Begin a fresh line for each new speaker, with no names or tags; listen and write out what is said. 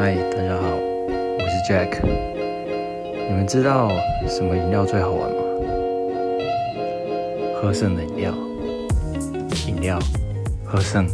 嗨大家好我是 jack 你们知道什么饮料最好玩吗？喝剩的饮料饮料喝剩。